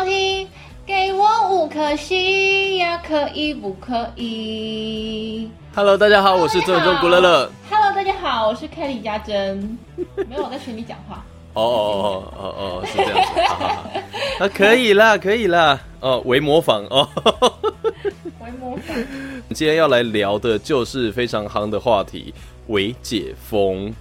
收听，给我五颗星呀，可以不可以 Hello，大家好，我是郑中古乐乐。Hello，大家好，我是 Kelly 家珍。没有我在群里讲话。哦哦哦哦哦，是这样子，好好好，啊，可以啦，可以啦，哦，为模仿哦。为模仿。今天要来聊的就是非常夯的话题——为解封。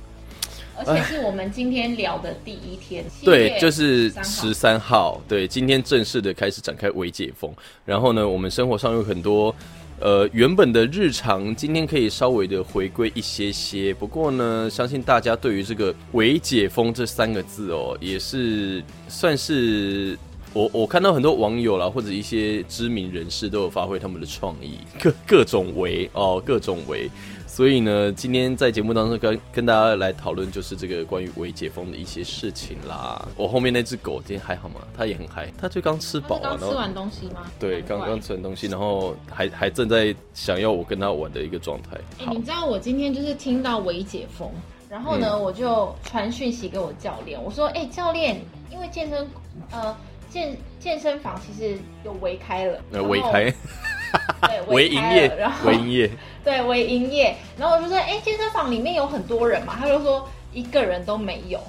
而且是我们今天聊的第一天。对，就是13号十三号，对，今天正式的开始展开微解封。然后呢，我们生活上有很多呃原本的日常，今天可以稍微的回归一些些。不过呢，相信大家对于这个微解封这三个字哦，也是算是。我我看到很多网友啦，或者一些知名人士都有发挥他们的创意，各各种为哦，各种为。所以呢，今天在节目当中跟跟大家来讨论，就是这个关于微解封的一些事情啦。我后面那只狗今天还好吗？它也很嗨，它就刚吃饱啊，刚吃完东西吗？对，刚刚吃完东西，然后还还正在想要我跟它玩的一个状态。你，知道我今天就是听到微解封，然后呢，嗯我就传讯息给我教练，我说：“哎、教练，因为健身呃健健身房其实有微开了，微开，对 微营业然，后微营业，对微营业，然后我就说：哎、健身房里面有很多人嘛，他就说一个人都没有。”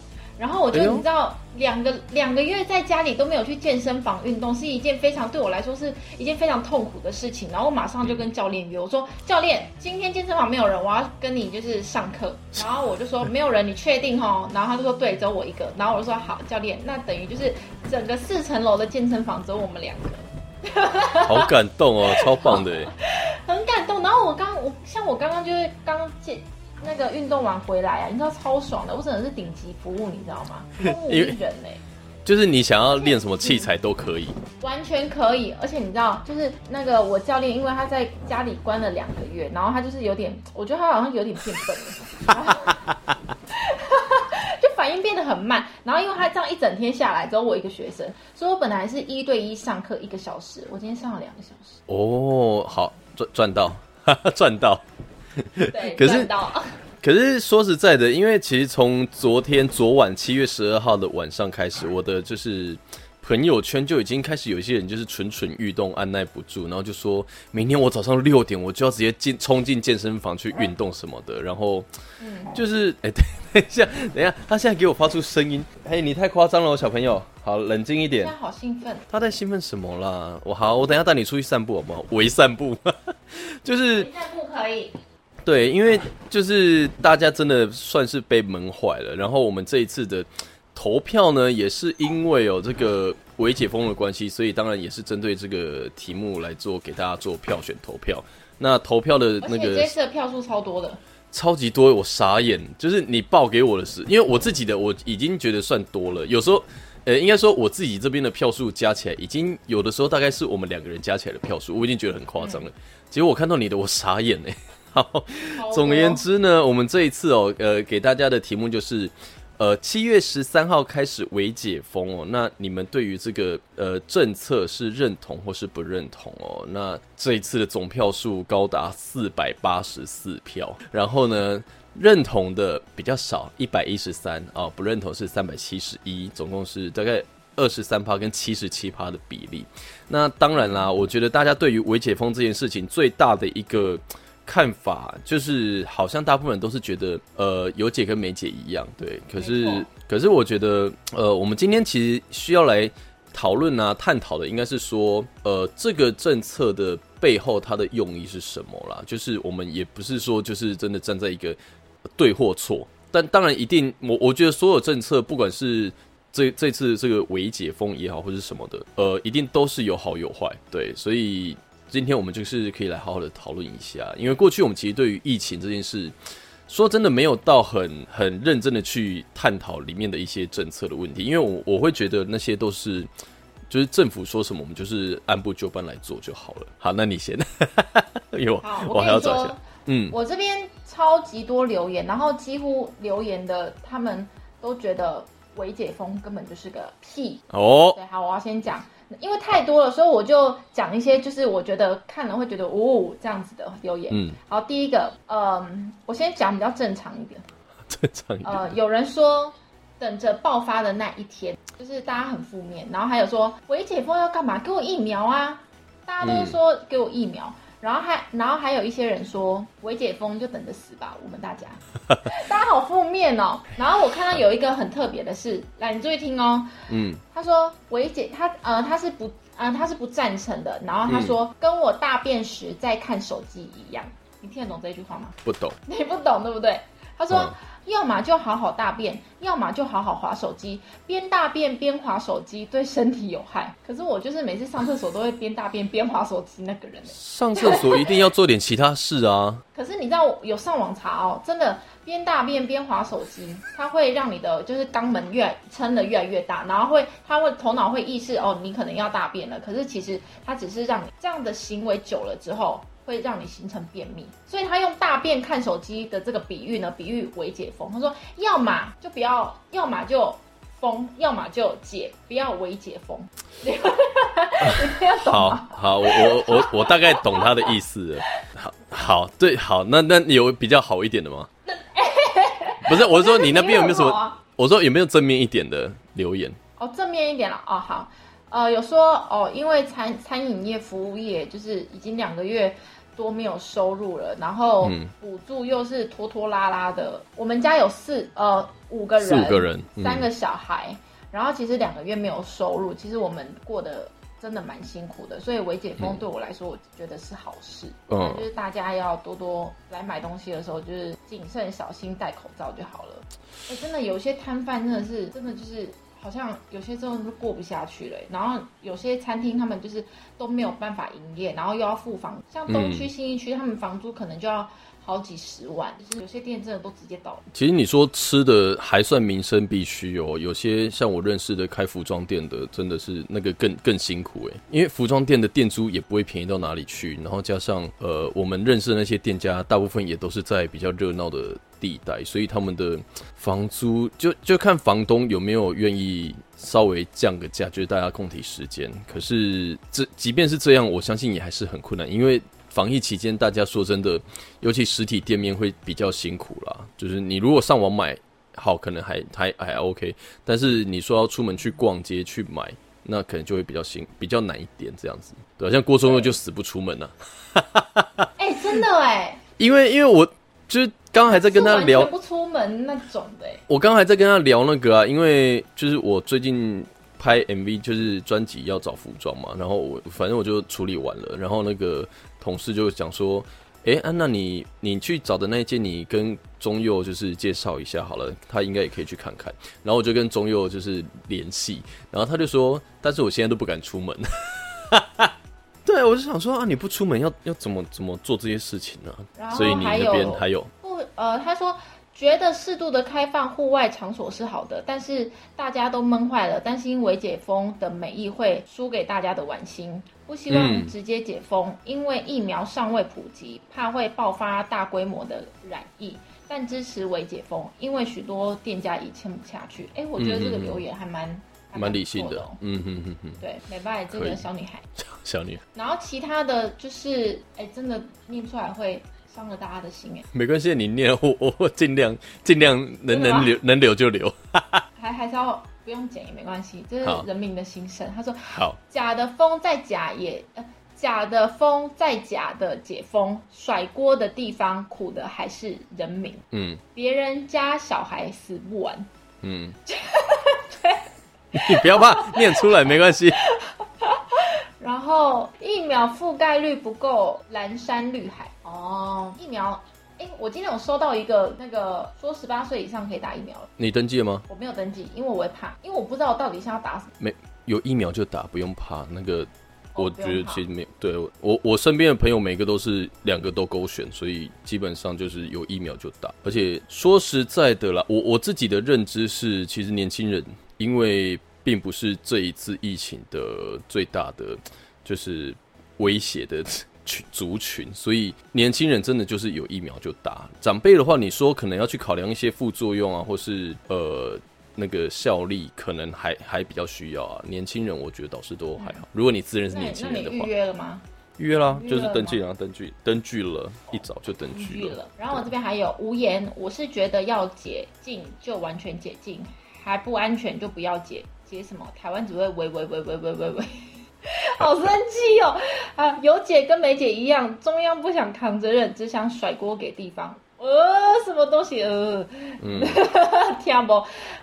然后我就你知道，两个两个月在家里都没有去健身房运动，是一件非常对我来说是一件非常痛苦的事情。然后我马上就跟教练约，我说教练，今天健身房没有人，我要跟你就是上课。然后我就说没有人，你确定哦？然后他就说对，只有我一个。然后我就说好，教练，那等于就是整个四层楼的健身房只有我们两个，好感动哦，超棒的。很感动。然后我刚我像我刚刚就是刚健那个运动完回来啊，你知道超爽的，我真的是顶级服务，你知道吗？服务人哎、就是你想要练什么器材都可以，完全可以，而且你知道，就是那个我教练，因为他在家里关了两个月，然后他就是有点，我觉得他好像有点变笨了，就反应变得很慢。然后因为他这样一整天下来，只有我一个学生，所以我本来是一对一上课一个小时，我今天上了两个小时，哦，好赚赚到，赚到。对，可是 可是说实在的，因为其实从昨天昨晚七月十二号的晚上开始，我的就是朋友圈就已经开始有一些人就是蠢蠢欲动，按耐不住，然后就说明天我早上六点我就要直接进冲进健身房去运动什么的，然后就是哎、等 等一下，等一下，他现在给我发出声音，哎、你太夸张了哦，小朋友，好冷静一点他。好兴奋，他在兴奋什么啦？我好，我等一下带你出去散步好不好？微散步，就是不可以，对，因为就是大家真的算是被闷坏了。然后我们这一次的投票呢，也是因为有这个微解封的关系，所以当然也是针对这个题目来做给大家做票选投票。那投票的那个这次的票数超多的，超级多，我傻眼。就是你报给我的是，因为我自己的我已经觉得算多了，有时候。呃，应该说我自己这边的票数加起来，已经有的时候大概是我们两个人加起来的票数，我已经觉得很夸张了。结果我看到你的，我傻眼哎。好，总而言，之呢，我们这一次哦，呃，给大家的题目就是，呃，七月十三号开始微解封哦。那你们对于这个呃政策是认同或是不认同哦？那这一次的总票数高达四百八十四票，然后呢，认同的比较少，一百一十三啊，不认同是三百七十一，总共是大概。二十三趴跟七十七趴的比例，那当然啦，我觉得大家对于微解封这件事情最大的一个看法，就是好像大部分人都是觉得，呃，有解跟没解一样，对。可是，可是我觉得，呃，我们今天其实需要来讨论啊、探讨的，应该是说，呃，这个政策的背后它的用意是什么啦？就是我们也不是说，就是真的站在一个对或错，但当然一定，我我觉得所有政策，不管是这这次这个微解封也好，或者什么的，呃，一定都是有好有坏，对，所以今天我们就是可以来好好的讨论一下，因为过去我们其实对于疫情这件事，说真的没有到很很认真的去探讨里面的一些政策的问题，因为我我会觉得那些都是。就是政府说什么，我们就是按部就班来做就好了。好，那你先。有，好，我还要找一下说。，嗯，我这边超级多留言，然后几乎留言的他们都觉得微解封根本就是个屁。哦，对，好，我要先讲，因为太多了，所以我就讲一些就是我觉得看了会觉得哦这样子的留言。嗯，好，第一个，嗯，我先讲比较正常一点。正常一点。呃，有人说等着爆发的那一天，就是大家很负面，然后还有说微解封要干嘛？给我疫苗啊！大家都说给我疫苗，然后还然后还有一些人说微解封就等着死吧，我们大家，大家好负面哦。然后我看到有一个很特别的事，来你注意听哦，嗯，他说微解他呃他是不呃他是不赞成的，然后他说、跟我大便时在看手机一样，你听得懂这句话吗？不懂。你不懂对不对？他说。嗯要么就好好大便，要么就好好划手机。边大便边划手机对身体有害。可是我就是每次上厕所都会边大便边划手机那个人欸上厕所一定要做点其他事啊。可是你知道有上网查哦，真的边大便边划手机，它会让你的就是肛门越撑的越来越大，然后会它会头脑会意识哦，你可能要大便了。可是其实它只是让你这样的行为久了之后。会让你形成便秘，所以他用大便看手机的这个比喻呢，比喻为解封。他说，要么就不要，要么就封，要么就解，不要为解封。好？好，我我我我大概懂他的意思了。好，好，对，好，那那有比较好一点的吗？不是，我是说你那边有没有什么？啊我说有没有正面一点的留言？哦，正面一点了哦，好，呃，有说哦，因为餐餐饮业、服务业就是已经两个月多没有收入了，然后嗯补助又是拖拖拉拉的。我们家有四呃五个人，四五个人嗯三个小孩，然后其实两个月没有收入，其实我们过得真的蛮辛苦的。所以微解封对我来说，我觉得是好事。嗯就是大家要多多来买东西的时候，就是谨慎小心，戴口罩就好了。哎、真的有些摊贩真的是，真的就是好像有些真的都过不下去了。然后有些餐厅他们就是都没有办法营业，然后又要付房，像东区、新一区，他们房租可能就要好几十万，就是有些店真的都直接倒了。其实你说吃的还算民生必须哦，有些像我认识的开服装店的，真的是那个更更辛苦诶，因为服装店的店租也不会便宜到哪里去，然后加上呃我们认识的那些店家，大部分也都是在比较热闹的地带，所以他们的房租就就看房东有没有愿意稍微降个价，就是大家共体时间。可是这即便是这样，我相信也还是很困难，因为防疫期间，大家说真的，尤其实体店面会比较辛苦啦。就是你如果上网买，好，可能还还还 OK，但是你说要出门去逛街去买，那可能就会比较辛，比较难一点这样子。对啊，像郭宗佑就死不出门啊，哎、真的哎，因为因为我就是刚刚还在跟他聊不出门那种的哎。我刚刚还在跟他聊那个啊，因为就是我最近拍 MV，就是专辑要找服装嘛，然后我反正我就处理完了，然后那个同事就讲说，诶，啊，娜你你去找的那一件，你跟中佑就是介绍一下好了，他应该也可以去看看。然后我就跟中佑就是联系，然后他就说，但是我现在都不敢出门。对，我就想说啊，你不出门要要怎么怎么做这些事情呢、然后所以你那还有边还有不，呃，他说觉得适度的开放户外场所是好的，但是大家都闷坏了，担心微解封的美意会输给大家的玩心，不希望嗯直接解封，因为疫苗尚未普及，怕会爆发大规模的染疫。但支持微解封，因为许多店家已撑不下去。哎，我觉得这个嗯嗯嗯留言还蛮还蛮理性的嗯哼哼哼，对，美拜这个小女孩。小女孩。然后其他的就是，哎，真的念出来会伤了大家的心哎。没关系，你念 我我我尽量尽量能能留能留就留。还还是要不用剪也没关系，这是人民的心声。他说好，假的风再假也，呃，假的风再假的解封，甩锅的地方苦的还是人民。嗯别人家小孩死不完，嗯，你不要怕，念出来没关系。然后疫苗覆盖率不够，蓝山绿海。哦，疫苗，哎，我今天有收到一个那个说十八岁以上可以打疫苗了，你登记了吗？我没有登记，因为我会怕，因为我不知道我到底是要打什么。没有疫苗就打，不用怕。那个哦我觉得其实没对我我身边的朋友每个都是两个都勾选，所以基本上就是有疫苗就打。而且说实在的啦，我我自己的认知是，其实年轻人因为并不是这一次疫情的最大的就是威胁的群族群，所以年轻人真的就是有疫苗就打。长辈的话，你说可能要去考量一些副作用啊，或是呃那个效力，可能还还比较需要啊。年轻人我觉得倒是都还好。如果你自认是年轻人的话，约了吗？预约啦，就是登记啦，登记登记了，一早就登记了。了。然后我这边还有无言，我是觉得要解禁就完全解禁，还不安全就不要解解什么？台湾只会喂喂喂喂喂喂喂，好生气哦！啊，有姐跟没解一样，中央不想扛责任，只想甩锅给地方。呃，什么东西？呃，嗯，听不？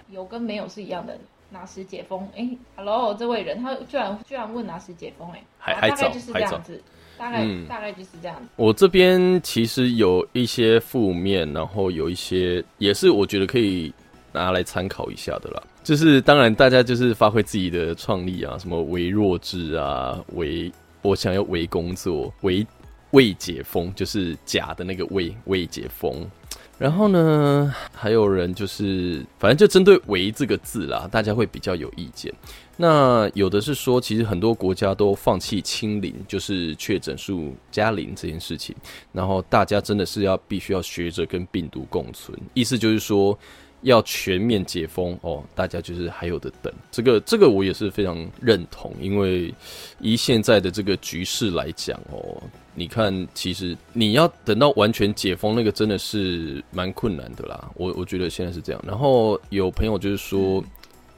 有跟没有是一样的。哪时解封？哎，Hello，这位人他居然居然问哪时解封？哎，还还早，就是这样子，大概大概就是这样子。我这边其实有一些负面，然后有一些也是我觉得可以拿来参考一下的啦。就是当然大家就是发挥自己的创意啊，什么为弱智啊，为我想要为工作，为未解封，就是假的那个未未解封。然后呢，还有人就是，反正就针对“为”这个字啦，大家会比较有意见。那有的是说，其实很多国家都放弃清零，就是确诊数加零这件事情。然后大家真的是要必须要学着跟病毒共存，意思就是说要全面解封哦。大家就是还有的等，这个这个我也是非常认同，因为以现在的这个局势来讲哦。你看，其实你要等到完全解封，那个真的是蛮困难的啦。我我觉得现在是这样。然后有朋友就是说，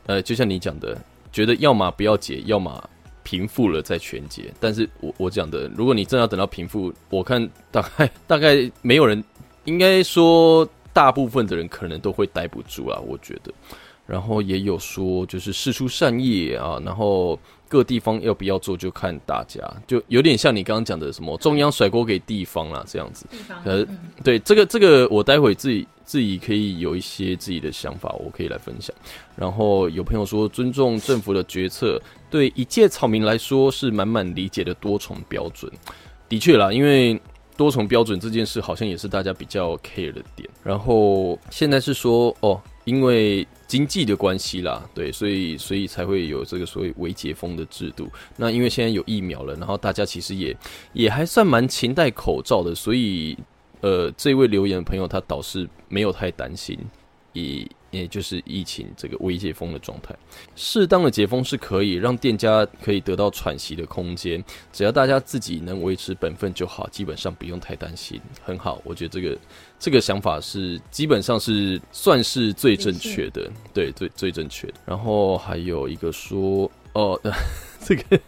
呃，就像你讲的，觉得要么不要解，要么平复了再全解。但是我我讲的，如果你真要等到平复，我看大概大概没有人，应该说大部分的人可能都会待不住啊。我觉得。然后也有说，就是事出善意啊，然后。各地方要不要做，就看大家，就有点像你刚刚讲的什么中央甩锅给地方啦，这样子。呃，对这个这个，我待会自己自己可以有一些自己的想法，我可以来分享。然后有朋友说，尊重政府的决策，对一介草民来说是满满理解的多重标准。的确啦，因为多重标准这件事，好像也是大家比较 care 的点。然后现在是说，哦，因为。经济的关系啦，对，所以所以才会有这个所谓微解封的制度。那因为现在有疫苗了，然后大家其实也也还算蛮勤戴口罩的，所以呃，这位留言的朋友他倒是没有太担心。也也就是疫情这个微解封的状态，适当的解封是可以让店家可以得到喘息的空间，只要大家自己能维持本分就好，基本上不用太担心，很好。我觉得这个这个想法是基本上是算是最正确的，对，最最正确的。然后还有一个说，哦，这个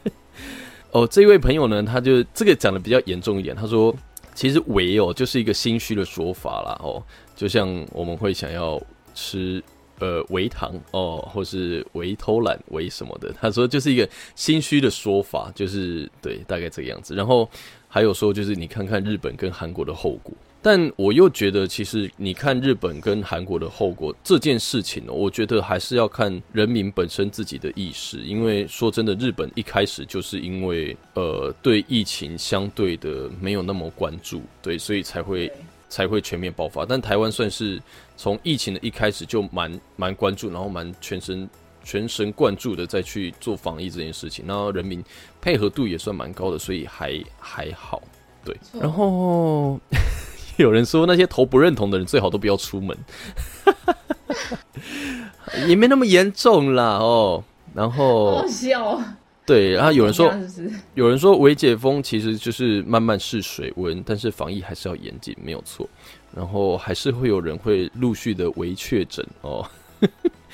哦，这位朋友呢，他就这个讲的比较严重一点，他说，其实“唯”哦，就是一个心虚的说法啦，哦。就像我们会想要吃呃为糖哦，或是为偷懒为什么的，他说就是一个心虚的说法，就是对，大概这个样子。然后还有说，就是你看看日本跟韩国的后果，但我又觉得其实你看日本跟韩国的后果这件事情呢，我觉得还是要看人民本身自己的意识，因为说真的，日本一开始就是因为呃对疫情相对的没有那么关注，对，所以才会。才会全面爆发，但台湾算是从疫情的一开始就蛮蛮关注，然后蛮全神全神贯注的再去做防疫这件事情，然后人民配合度也算蛮高的，所以还还好。对，然后 有人说那些投不认同的人最好都不要出门，也没那么严重啦哦。然后好笑。对，然后有人说，有人说，微解封其实就是慢慢试水温，但是防疫还是要严谨，没有错。然后还是会有人会陆续的微确诊哦。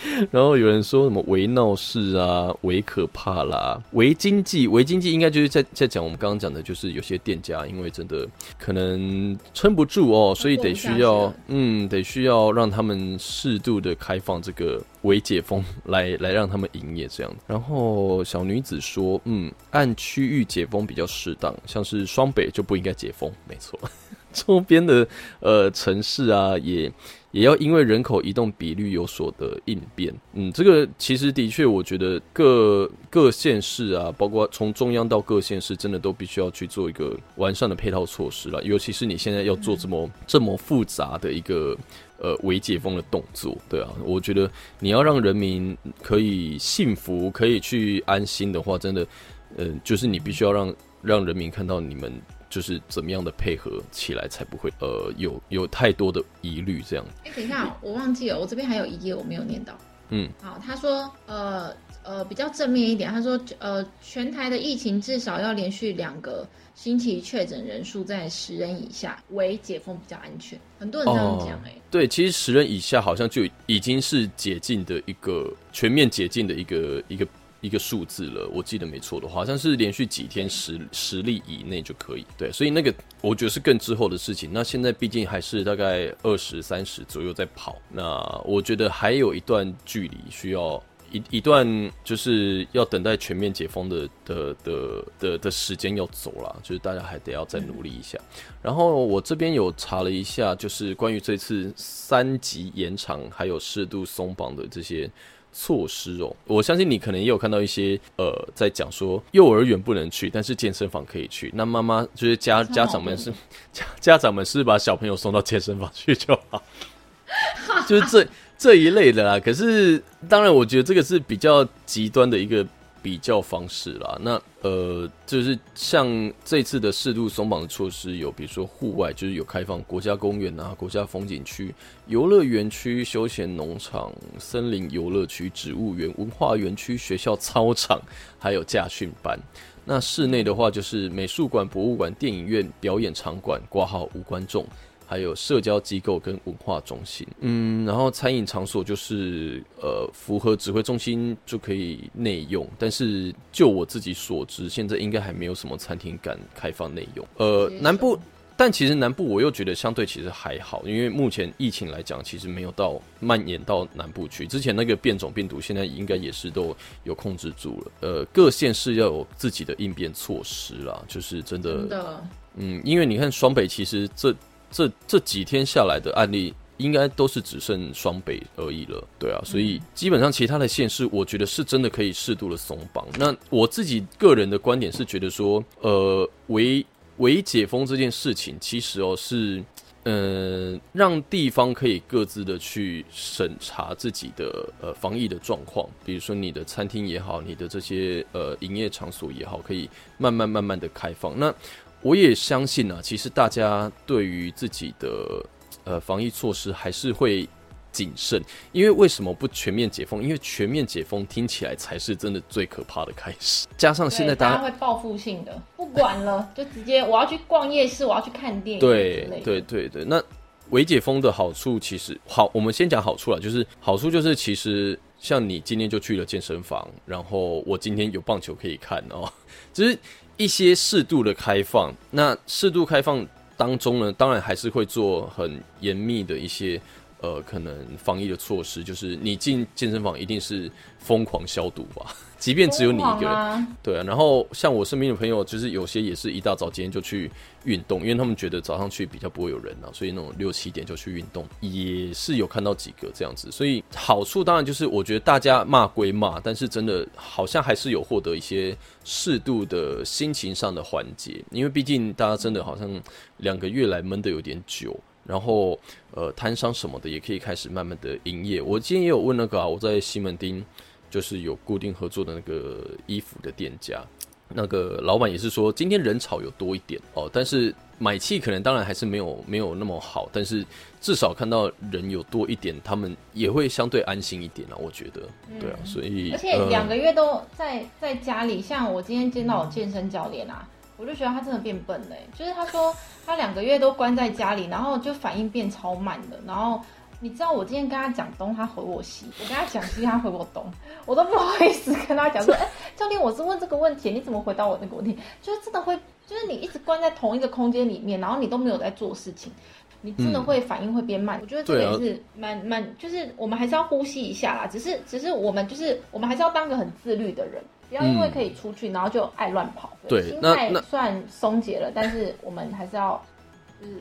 然后有人说什么“为闹事”啊，“为可怕”啦，“为经济”，“为经济”应该就是在在讲我们刚刚讲的，就是有些店家因为真的可能撑不住哦，所以得需要嗯，得需要让他们适度的开放这个微解封，来来让他们营业这样。然后小女子说：“嗯，按区域解封比较适当，像是双北就不应该解封，没错，周边的呃城市啊也。”也要因为人口移动比率有所的应变，嗯，这个其实的确，我觉得各各县市啊，包括从中央到各县市，真的都必须要去做一个完善的配套措施了。尤其是你现在要做这么这么复杂的一个呃微解封的动作，对啊，我觉得你要让人民可以幸福、可以去安心的话，真的，嗯，就是你必须要让让人民看到你们。就是怎么样的配合起来才不会呃有有太多的疑虑这样。哎，等一下，我忘记了，我这边还有一页我没有念到。嗯，好，他说，呃呃，比较正面一点，他说，呃，全台的疫情至少要连续两个星期确诊人数在十人以下，为解封比较安全。很多人这样讲，哎，对，其实十人以下好像就已经是解禁的一个全面解禁的一个一个。一个数字了，我记得没错的话，好像是连续几天十十例以内就可以。对，所以那个我觉得是更之后的事情。那现在毕竟还是大概二十三十左右在跑，那我觉得还有一段距离需要一一段就是要等待全面解封的的的的的时间要走了，就是大家还得要再努力一下。然后我这边有查了一下，就是关于这次三级延长还有适度松绑的这些。措施哦，我相信你可能也有看到一些呃，在讲说幼儿园不能去，但是健身房可以去。那妈妈就是家 家长们是 家家长们是把小朋友送到健身房去就好，就是这这一类的啦。可是当然，我觉得这个是比较极端的一个。比较方式啦，那呃，就是像这次的适度松绑的措施，有比如说户外，就是有开放国家公园啊、国家风景区、游乐园区、休闲农场、森林游乐区、植物园、文化园区、学校操场，还有驾训班。那室内的话，就是美术馆、博物馆、电影院、表演场馆，挂号无观众。还有社交机构跟文化中心，嗯，然后餐饮场所就是呃符合指挥中心就可以内用，但是就我自己所知，现在应该还没有什么餐厅敢开放内用。呃，南部，但其实南部我又觉得相对其实还好，因为目前疫情来讲，其实没有到蔓延到南部去。之前那个变种病毒，现在应该也是都有控制住了。呃，各县市要有自己的应变措施啦，就是真的，嗯，因为你看双北其实这。这这几天下来的案例，应该都是只剩双北而已了，对啊，所以基本上其他的县市，我觉得是真的可以适度的松绑。那我自己个人的观点是觉得说，呃，为为解封这件事情，其实哦是，嗯，让地方可以各自的去审查自己的呃防疫的状况，比如说你的餐厅也好，你的这些呃营业场所也好，可以慢慢慢慢的开放。那我也相信啊，其实大家对于自己的呃防疫措施还是会谨慎，因为为什么不全面解封？因为全面解封听起来才是真的最可怕的开始。加上现在大家会报复性的，不管了，就直接我要去逛夜市，我要去看电影。对对对对，那微解封的好处其实好，我们先讲好处了，就是好处就是其实像你今天就去了健身房，然后我今天有棒球可以看哦，只是。一些适度的开放，那适度开放当中呢，当然还是会做很严密的一些呃，可能防疫的措施，就是你进健身房一定是疯狂消毒吧。即便只有你一个人，对啊。然后像我身边的朋友，就是有些也是一大早今天就去运动，因为他们觉得早上去比较不会有人啊，所以那种六七点就去运动，也是有看到几个这样子。所以好处当然就是，我觉得大家骂归骂，但是真的好像还是有获得一些适度的心情上的缓解，因为毕竟大家真的好像两个月来闷的有点久，然后呃摊商什么的也可以开始慢慢的营业。我今天也有问那个啊，我在西门町。就是有固定合作的那个衣服的店家，那个老板也是说今天人潮有多一点哦，但是买气可能当然还是没有 没有那么好，但是至少看到人有多一点，他们也会相对安心一点啊，我觉得，对啊，所以而且两个月都在在家里，像我今天见到我健身教练啊，我就觉得他真的变笨了，就是他说他两个月都关在家里，然后就反应变超慢的，然后。你知道我今天跟他讲东，他回我西；我跟他讲西，他回我东，我都不好意思跟他讲说，哎，教练，我是问这个问题，你怎么回答我那个问题？就是真的会，就是你一直关在同一个空间里面，然后你都没有在做事情，你真的会反应会变慢。我觉得这个也是蛮蛮，就是我们还是要呼吸一下啦。只是只是我们就是我们还是要当个很自律的人，不要因为可以出去，然后就爱乱跑。对，心态算松解了，但是我们还是要就是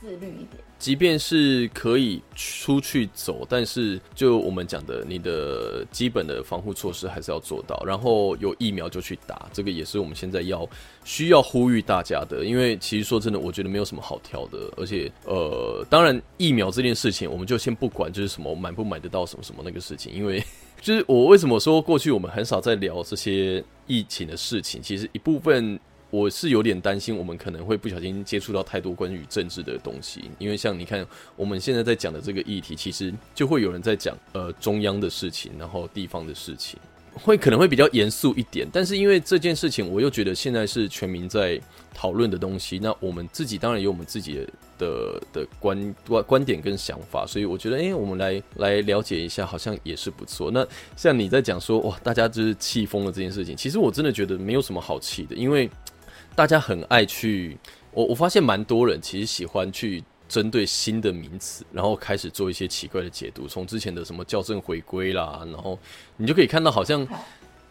自律一点。即便是可以出去走，但是就我们讲的，你的基本的防护措施还是要做到。然后有疫苗就去打，这个也是我们现在要需要呼吁大家的。因为其实说真的，我觉得没有什么好挑的。而且呃，当然疫苗这件事情，我们就先不管，就是什么买不买得到什么什么那个事情。因为就是我为什么说过去我们很少在聊这些疫情的事情，其实一部分。我是有点担心，我们可能会不小心接触到太多关于政治的东西，因为像你看，我们现在在讲的这个议题，其实就会有人在讲呃中央的事情，然后地方的事情，会可能会比较严肃一点。但是因为这件事情，我又觉得现在是全民在讨论的东西，那我们自己当然有我们自己的的的观观观点跟想法，所以我觉得，哎，我们来来了解一下，好像也是不错。那像你在讲说，哇，大家就是气疯了这件事情，其实我真的觉得没有什么好气的，因为。大家很爱去，我我发现蛮多人其实喜欢去针对新的名词，然后开始做一些奇怪的解读。从之前的什么校正回归啦，然后你就可以看到好像。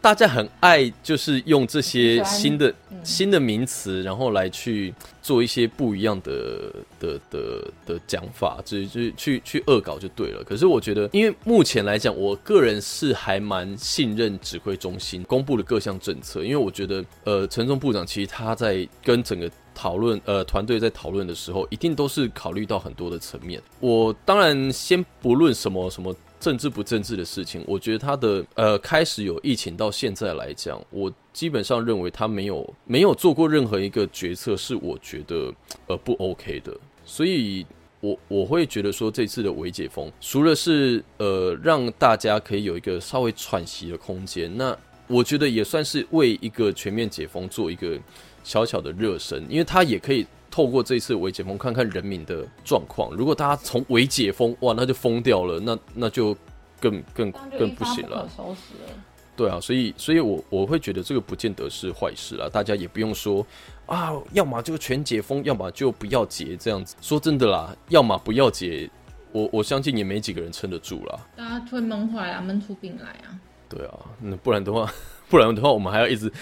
大家很爱就是用这些新的新的名词，然后来去做一些不一样的的的的讲法，就就去去恶搞就对了。可是我觉得，因为目前来讲，我个人是还蛮信任指挥中心公布的各项政策，因为我觉得，呃，陈忠部长其实他在跟整个讨论，呃，团队在讨论的时候，一定都是考虑到很多的层面。我当然先不论什么什么。政治不政治的事情，我觉得他的呃开始有疫情到现在来讲，我基本上认为他没有没有做过任何一个决策是我觉得呃不 OK 的，所以我我会觉得说这次的微解封，除了是呃让大家可以有一个稍微喘息的空间，那我觉得也算是为一个全面解封做一个小小的热身，因为他也可以。透过这次微解封，看看人民的状况。如果大家从微解封，哇，那就疯掉了，那那就更更更不行了。对啊，所以所以我我会觉得这个不见得是坏事啦。大家也不用说啊，要么就全解封，要么就不要解这样子。说真的啦，要么不要解，我我相信也没几个人撑得住啦。大家会闷坏啊，闷出病来啊。对啊，那不然的话，不然的话，我们还要一直。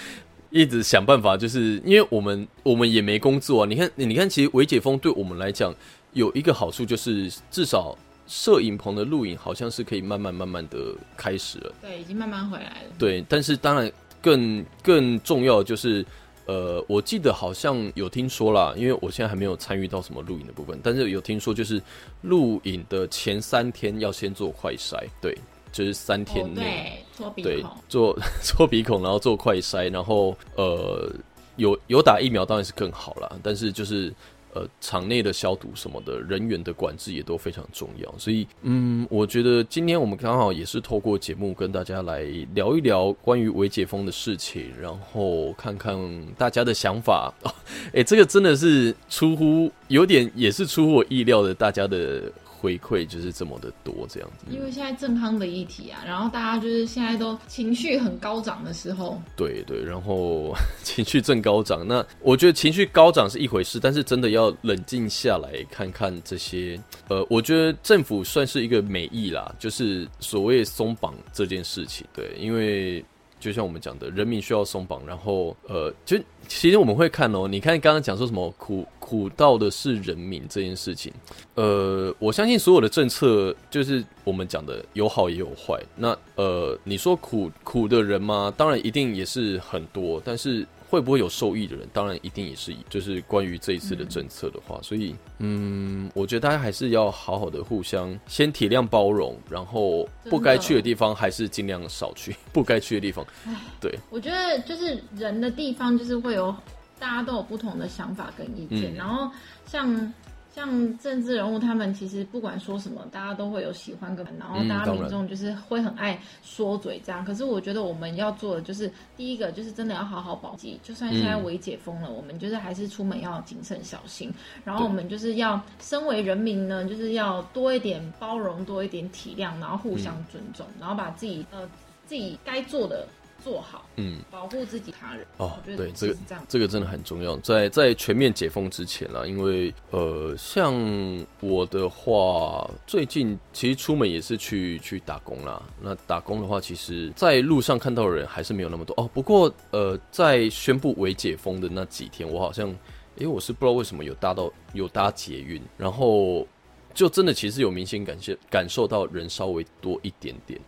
一直想办法，就是因为我们我们也没工作啊。你看，你看，其实微解封对我们来讲有一个好处，就是至少摄影棚的录影好像是可以慢慢慢慢的开始了。对，已经慢慢回来了。对，但是当然更更重要的就是，呃，我记得好像有听说啦，因为我现在还没有参与到什么录影的部分，但是有听说就是录影的前三天要先做快筛，对。就是三天内，对，做 做鼻孔，然后做快筛，然后呃，有有打疫苗当然是更好了，但是就是呃，场内的消毒什么的，人员的管制也都非常重要。所以，嗯，我觉得今天我们刚好也是透过节目跟大家来聊一聊关于微解封的事情，然后看看大家的想法。哎，这个真的是出乎有点，也是出乎我意料的，大家的。回馈就是这么的多，这样子。因为现在正康的议题啊，然后大家就是现在都情绪很高涨的时候。对对，然后 情绪正高涨，那我觉得情绪高涨是一回事，但是真的要冷静下来看看这些。呃，我觉得政府算是一个美意啦，就是所谓松绑这件事情。对，因为。就像我们讲的，人民需要松绑，然后呃，就其实我们会看哦，你看刚刚讲说什么苦苦到的是人民这件事情，呃，我相信所有的政策就是我们讲的有好也有坏，那呃，你说苦苦的人吗？当然一定也是很多，但是。会不会有受益的人？当然一定也是，就是关于这一次的政策的话，所以嗯，我觉得大家还是要好好的互相先体谅包容，然后不该去的地方还是尽量少去，不该去的地方。对，我觉得就是人的地方，就是会有大家都有不同的想法跟意见，然后像。像政治人物，他们其实不管说什么，大家都会有喜欢跟，然后大家民众就是会很爱说嘴这样。可是我觉得我们要做的就是，第一个就是真的要好好保己，就算现在微解封了，我们就是还是出门要谨慎小心。然后我们就是要身为人民呢，就是要多一点包容，多一点体谅，然后互相尊重，然后把自己呃自己该做的。做好，嗯，保护自己、他人。哦，对，这个这个真的很重要。在在全面解封之前啦，因为呃，像我的话，最近其实出门也是去去打工啦。那打工的话，其实在路上看到的人还是没有那么多哦。不过呃，在宣布为解封的那几天，我好像，哎，我是不知道为什么有搭到有搭捷运，然后就真的其实有明显感谢感受到人稍微多一点点。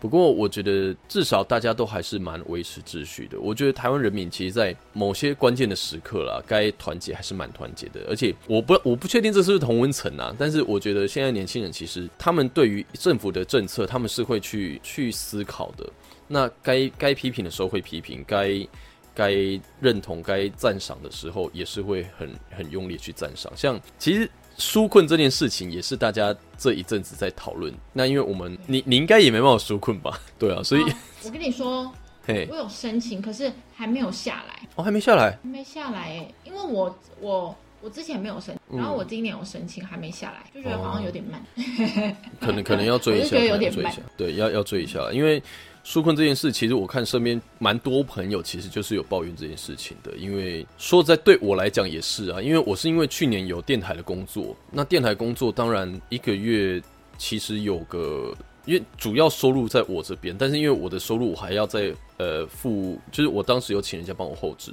不过，我觉得至少大家都还是蛮维持秩序的。我觉得台湾人民其实，在某些关键的时刻啦，该团结还是蛮团结的。而且，我不我不确定这是不是同温层啊，但是我觉得现在年轻人其实他们对于政府的政策，他们是会去去思考的。那该该批评的时候会批评，该该认同、该赞赏的时候，也是会很很用力去赞赏。像其实纾困这件事情，也是大家这一阵子在讨论。那因为我们你你应该也没办法纾困吧？对啊，所以、哦 我跟你说，嘿，我有申请，可是还没有下来，哦还没下来，还没下来哎，因为我我我之前没有申，嗯然后我今年有申请，还没下来，就觉得好像有点慢。可能可能要追一下，我就觉得有点慢对，要要追一下，因为纾困这件事，其实我看身边蛮多朋友其实就是有抱怨这件事情的。因为说在对我来讲也是啊，因为我是因为去年有电台的工作，那电台工作当然一个月其实有个。因为主要收入在我这边，但是因为我的收入我还要再呃付，就是我当时有请人家帮我后置，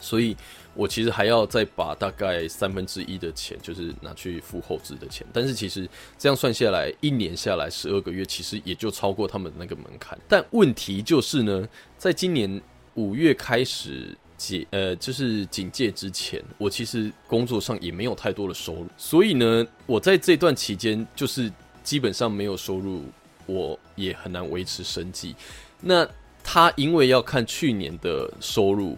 所以我其实还要再把大概三分之一的钱，就是拿去付后置的钱。但是其实这样算下来，一年下来十二个月，其实也就超过他们的那个门槛。但问题就是呢，在今年五月开始解呃，就是警戒之前，我其实工作上也没有太多的收入，所以呢，我在这段期间就是基本上没有收入，我也很难维持生计。那他因为要看去年的收入，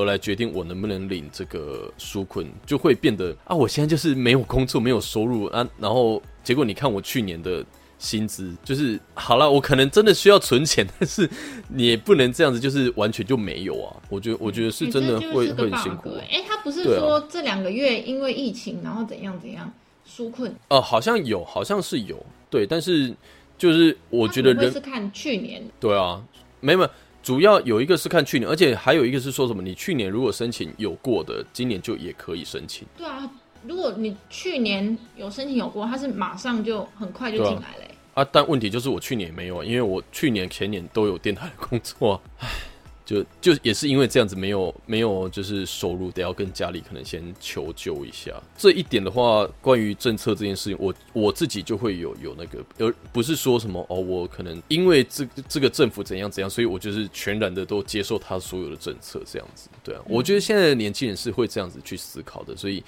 而来决定我能不能领这个纾困，就会变得啊，我现在就是没有工作，没有收入啊，然后结果你看我去年的薪资，就是好了，我可能真的需要存钱，但是你也不能这样子，就是完全就没有啊。我觉得，我觉得是真的会很辛苦哎、他不是说这两个月因为疫情，然后怎样怎样纾困？哦、好像有，好像是有，对，但是就是我觉得人是看去年对啊，没有，主要有一个是看去年，而且还有一个是说什么，你去年如果申请有过的，今年就也可以申请。对啊，如果你去年有申请有过，他是马上就很快就进来了、欸。啊，但问题就是我去年也没有啊，因为我去年前年都有电台的工作、啊，唉，就就也是因为这样子没有没有就是收入，得要跟家里可能先求救一下。这一点的话，关于政策这件事情，我我自己就会有有那个，而不是说什么哦，我可能因为这这个政府怎样怎样，所以我就是全然的都接受他所有的政策这样子。对啊，我觉得现在的年轻人是会这样子去思考的，所以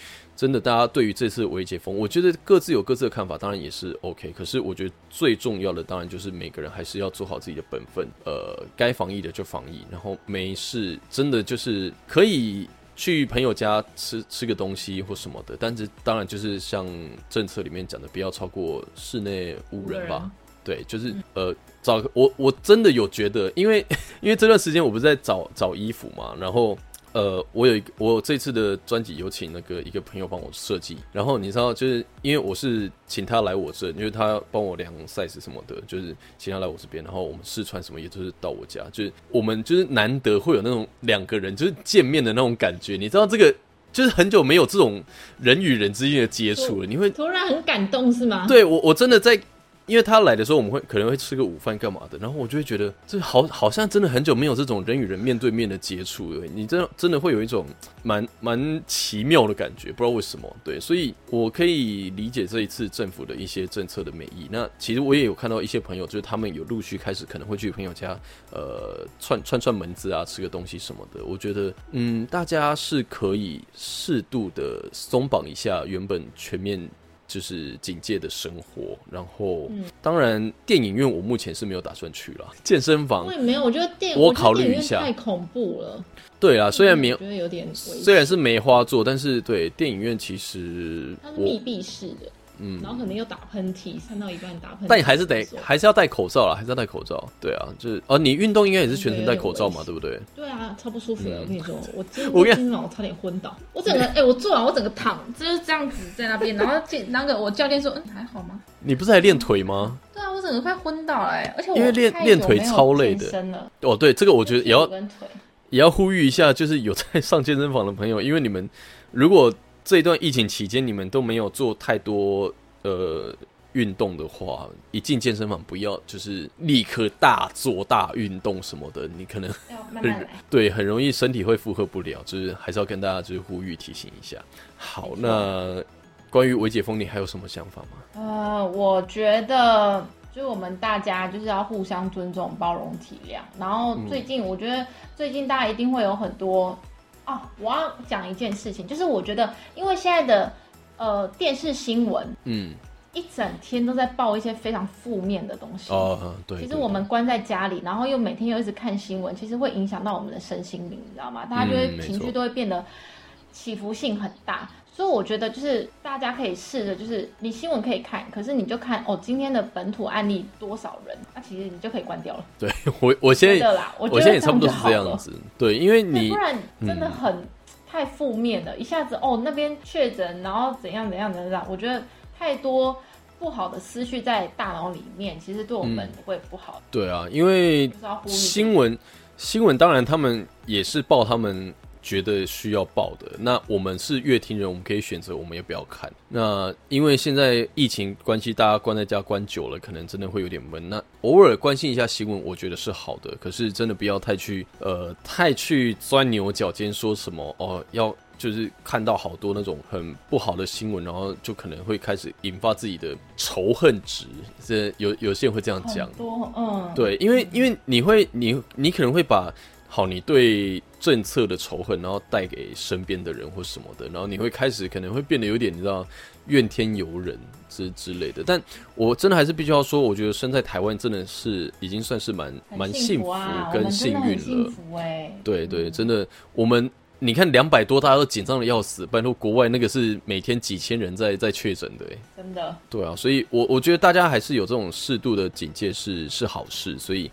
真的，大家对于这次的微解封，我觉得各自有各自的看法，当然也是 OK。可是我觉得最重要的，当然就是每个人还是要做好自己的本分，呃，该防疫的就防疫，然后没事，真的就是可以去朋友家吃吃个东西或什么的，但是当然就是像政策里面讲的，不要超过室内五人吧。对，就是呃，找个我我真的有觉得，因为 因为这段时间我不是在找找衣服嘛，然后呃，我有一个我这次的专辑有请那个一个朋友帮我设计，然后你知道，就是因为我是请他来我这，因为他帮我量 size 什么的，就是请他来我这边，然后我们试穿什么，也就是到我家，就是我们就是难得会有那种两个人就是见面的那种感觉，你知道这个。就是很久没有这种人与人之间的接触了，你会突然很感动是吗？对我，我真的在，因为他来的时候，我们会可能会吃个午饭干嘛的，然后我就会觉得，这好好像真的很久没有这种人与人面对面的接触了。你真的真的会有一种蛮蛮奇妙的感觉，不知道为什么。对，所以我可以理解这一次政府的一些政策的美意。那其实我也有看到一些朋友，就是他们有陆续开始可能会去朋友家，呃，串串串门子啊，吃个东西什么的。我觉得，嗯，大家是可以适度的松绑一下原本全面。就是警戒的生活，然后、当然电影院我目前是没有打算去了，健身房我也没有，我觉得电我考虑一下。太恐怖了。对啊，虽然没有觉得有点虽然是梅花座，但是对电影院其实它是密闭式的，嗯，然后可能又打喷嚏，散到一半打喷嚏，但你还是得还是要戴口罩啦，还是要戴口罩。对啊，就是哦，你运动应该也是全程戴口罩嘛，有对不对？对啊，超不舒服的。我跟你说，我今我跟天今晚我差点昏倒，我整个 哎、我做完我整个躺就是这样子在那边，然后见那个我教练说，嗯，还好吗？你不是还练腿吗？对啊，我整个快昏倒了、哎，而且我因为练练腿超累的哦，对，这个我觉得也要。也要呼吁一下，就是有在上健身房的朋友，因为你们如果这一段疫情期间你们都没有做太多呃运动的话，一进健身房不要就是立刻大做大运动什么的，你可能。对很容易身体会负荷不了，就是还是要跟大家就是呼吁提醒一下。好那关于维解封，你还有什么想法吗？呃，我觉得就是我们大家就是要互相尊重、包容、体谅。然后嗯最近，我觉得最近大家一定会有很多哦。我要讲一件事情，就是我觉得因为现在的呃电视新闻，嗯，一整天都在报一些非常负面的东西。哦，嗯对。其实我们关在家里，然后又每天又一直看新闻，其实会影响到我们的身心灵，你知道吗？大家就会嗯情绪都会变得起伏性很大。所以我觉得就是大家可以试着，就是你新闻可以看，可是你就看哦，今天的本土案例多少人，那其实你就可以关掉了。对我我现在啦，我觉我得现在也差不多是这样子，对，因为，你不然真的很、太负面了，一下子哦那边确诊，然后怎样怎样怎样，我觉得太多不好的思绪在大脑里面，其实对我们会不好。对啊，因为新闻新闻当然他们也是报他们觉得需要报的。那我们是乐听人，我们可以选择我们也不要看。那因为现在疫情关系，大家关在家关久了，可能真的会有点闷。那偶尔关心一下新闻，我觉得是好的。可是真的不要太去呃太去钻牛角尖，说什么哦要。就是看到好多那种很不好的新闻，然后就可能会开始引发自己的仇恨值。这有有些人会这样讲，多嗯，对，因为因为你会你你可能会把好你对政策的仇恨，然后带给身边的人或什么的，然后你会开始可能会变得有点你知道怨天尤人之之类的。但我真的还是必须要说，我觉得生在台湾真的是已经算是蛮蛮幸福跟幸运了。幸福哎、对对，真的，我们你看两百多，大家都紧张的要死，拜托国外那个是每天几千人在在确诊的，哎。真的。对啊，所以我我觉得大家还是有这种适度的警戒是是好事，所以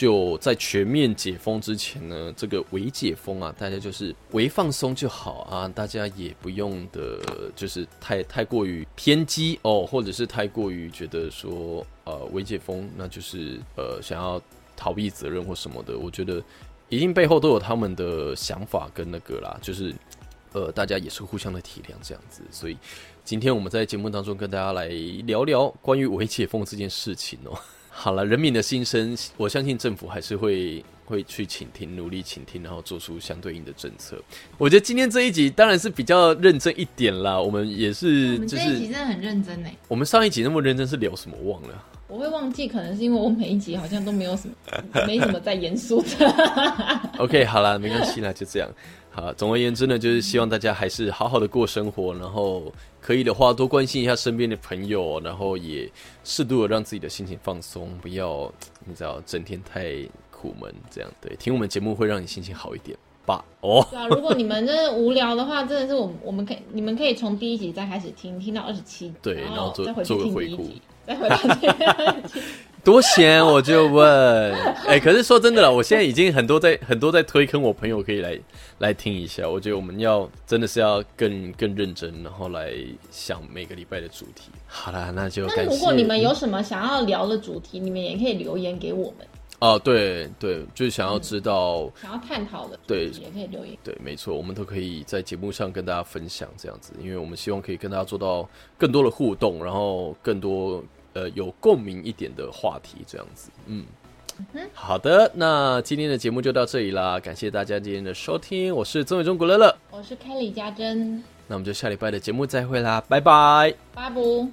就在全面解封之前呢，这个微解封啊，大家就是微放松就好啊，大家也不用的，就是太太过于偏激哦，或者是太过于觉得说呃微解封那就是呃想要逃避责任或什么的，我觉得一定背后都有他们的想法跟那个啦，就是呃大家也是互相的体谅这样子，所以。今天我们在节目当中跟大家来聊聊关于微解封这件事情哦。好了，人民的心声，我相信政府还是会会去倾听，努力倾听，然后做出相对应的政策。我觉得今天这一集当然是比较认真一点啦，我们也我是我们这一集真的很认真哎，我们上一集那么认真是聊什么忘了。我会忘记，可能是因为我每一集好像都没有什么，没什么在严肃的。OK，好啦，没关系啦，就这样。好，总而言之呢，就是希望大家还是好好的过生活，然后可以的话多关心一下身边的朋友，然后也适度的让自己的心情放松，不要你知道整天太苦闷这样。对，听我们节目会让你心情好一点吧。哦，对啊，如果你们真的无聊的话，真的是我们我们可以，你们可以从第一集再开始听，听到二十七，对然然后做再回去做个回顾听第一集，再回到第二集。多闲我就问，哎、可是说真的了，我现在已经很多在很多在推坑我朋友可以来来听一下。我觉得我们要真的是要更更认真，然后来想每个礼拜的主题。好啦，那就那感谢。如果你们有什么想要聊的主题，你们也可以留言给我们，哦，对对，就是想要知道，想要探讨的，对也可以留言。对，没错，我们都可以在节目上跟大家分享这样子，因为我们希望可以跟大家做到更多的互动，然后更多呃有共鸣一点的话题这样子。嗯，好的，那今天的节目就到这里啦，感谢大家今天的收听，我是曾伟忠古乐乐，我是 Kelly 家珍，那我们就下礼拜的节目再会啦，拜拜。巴布。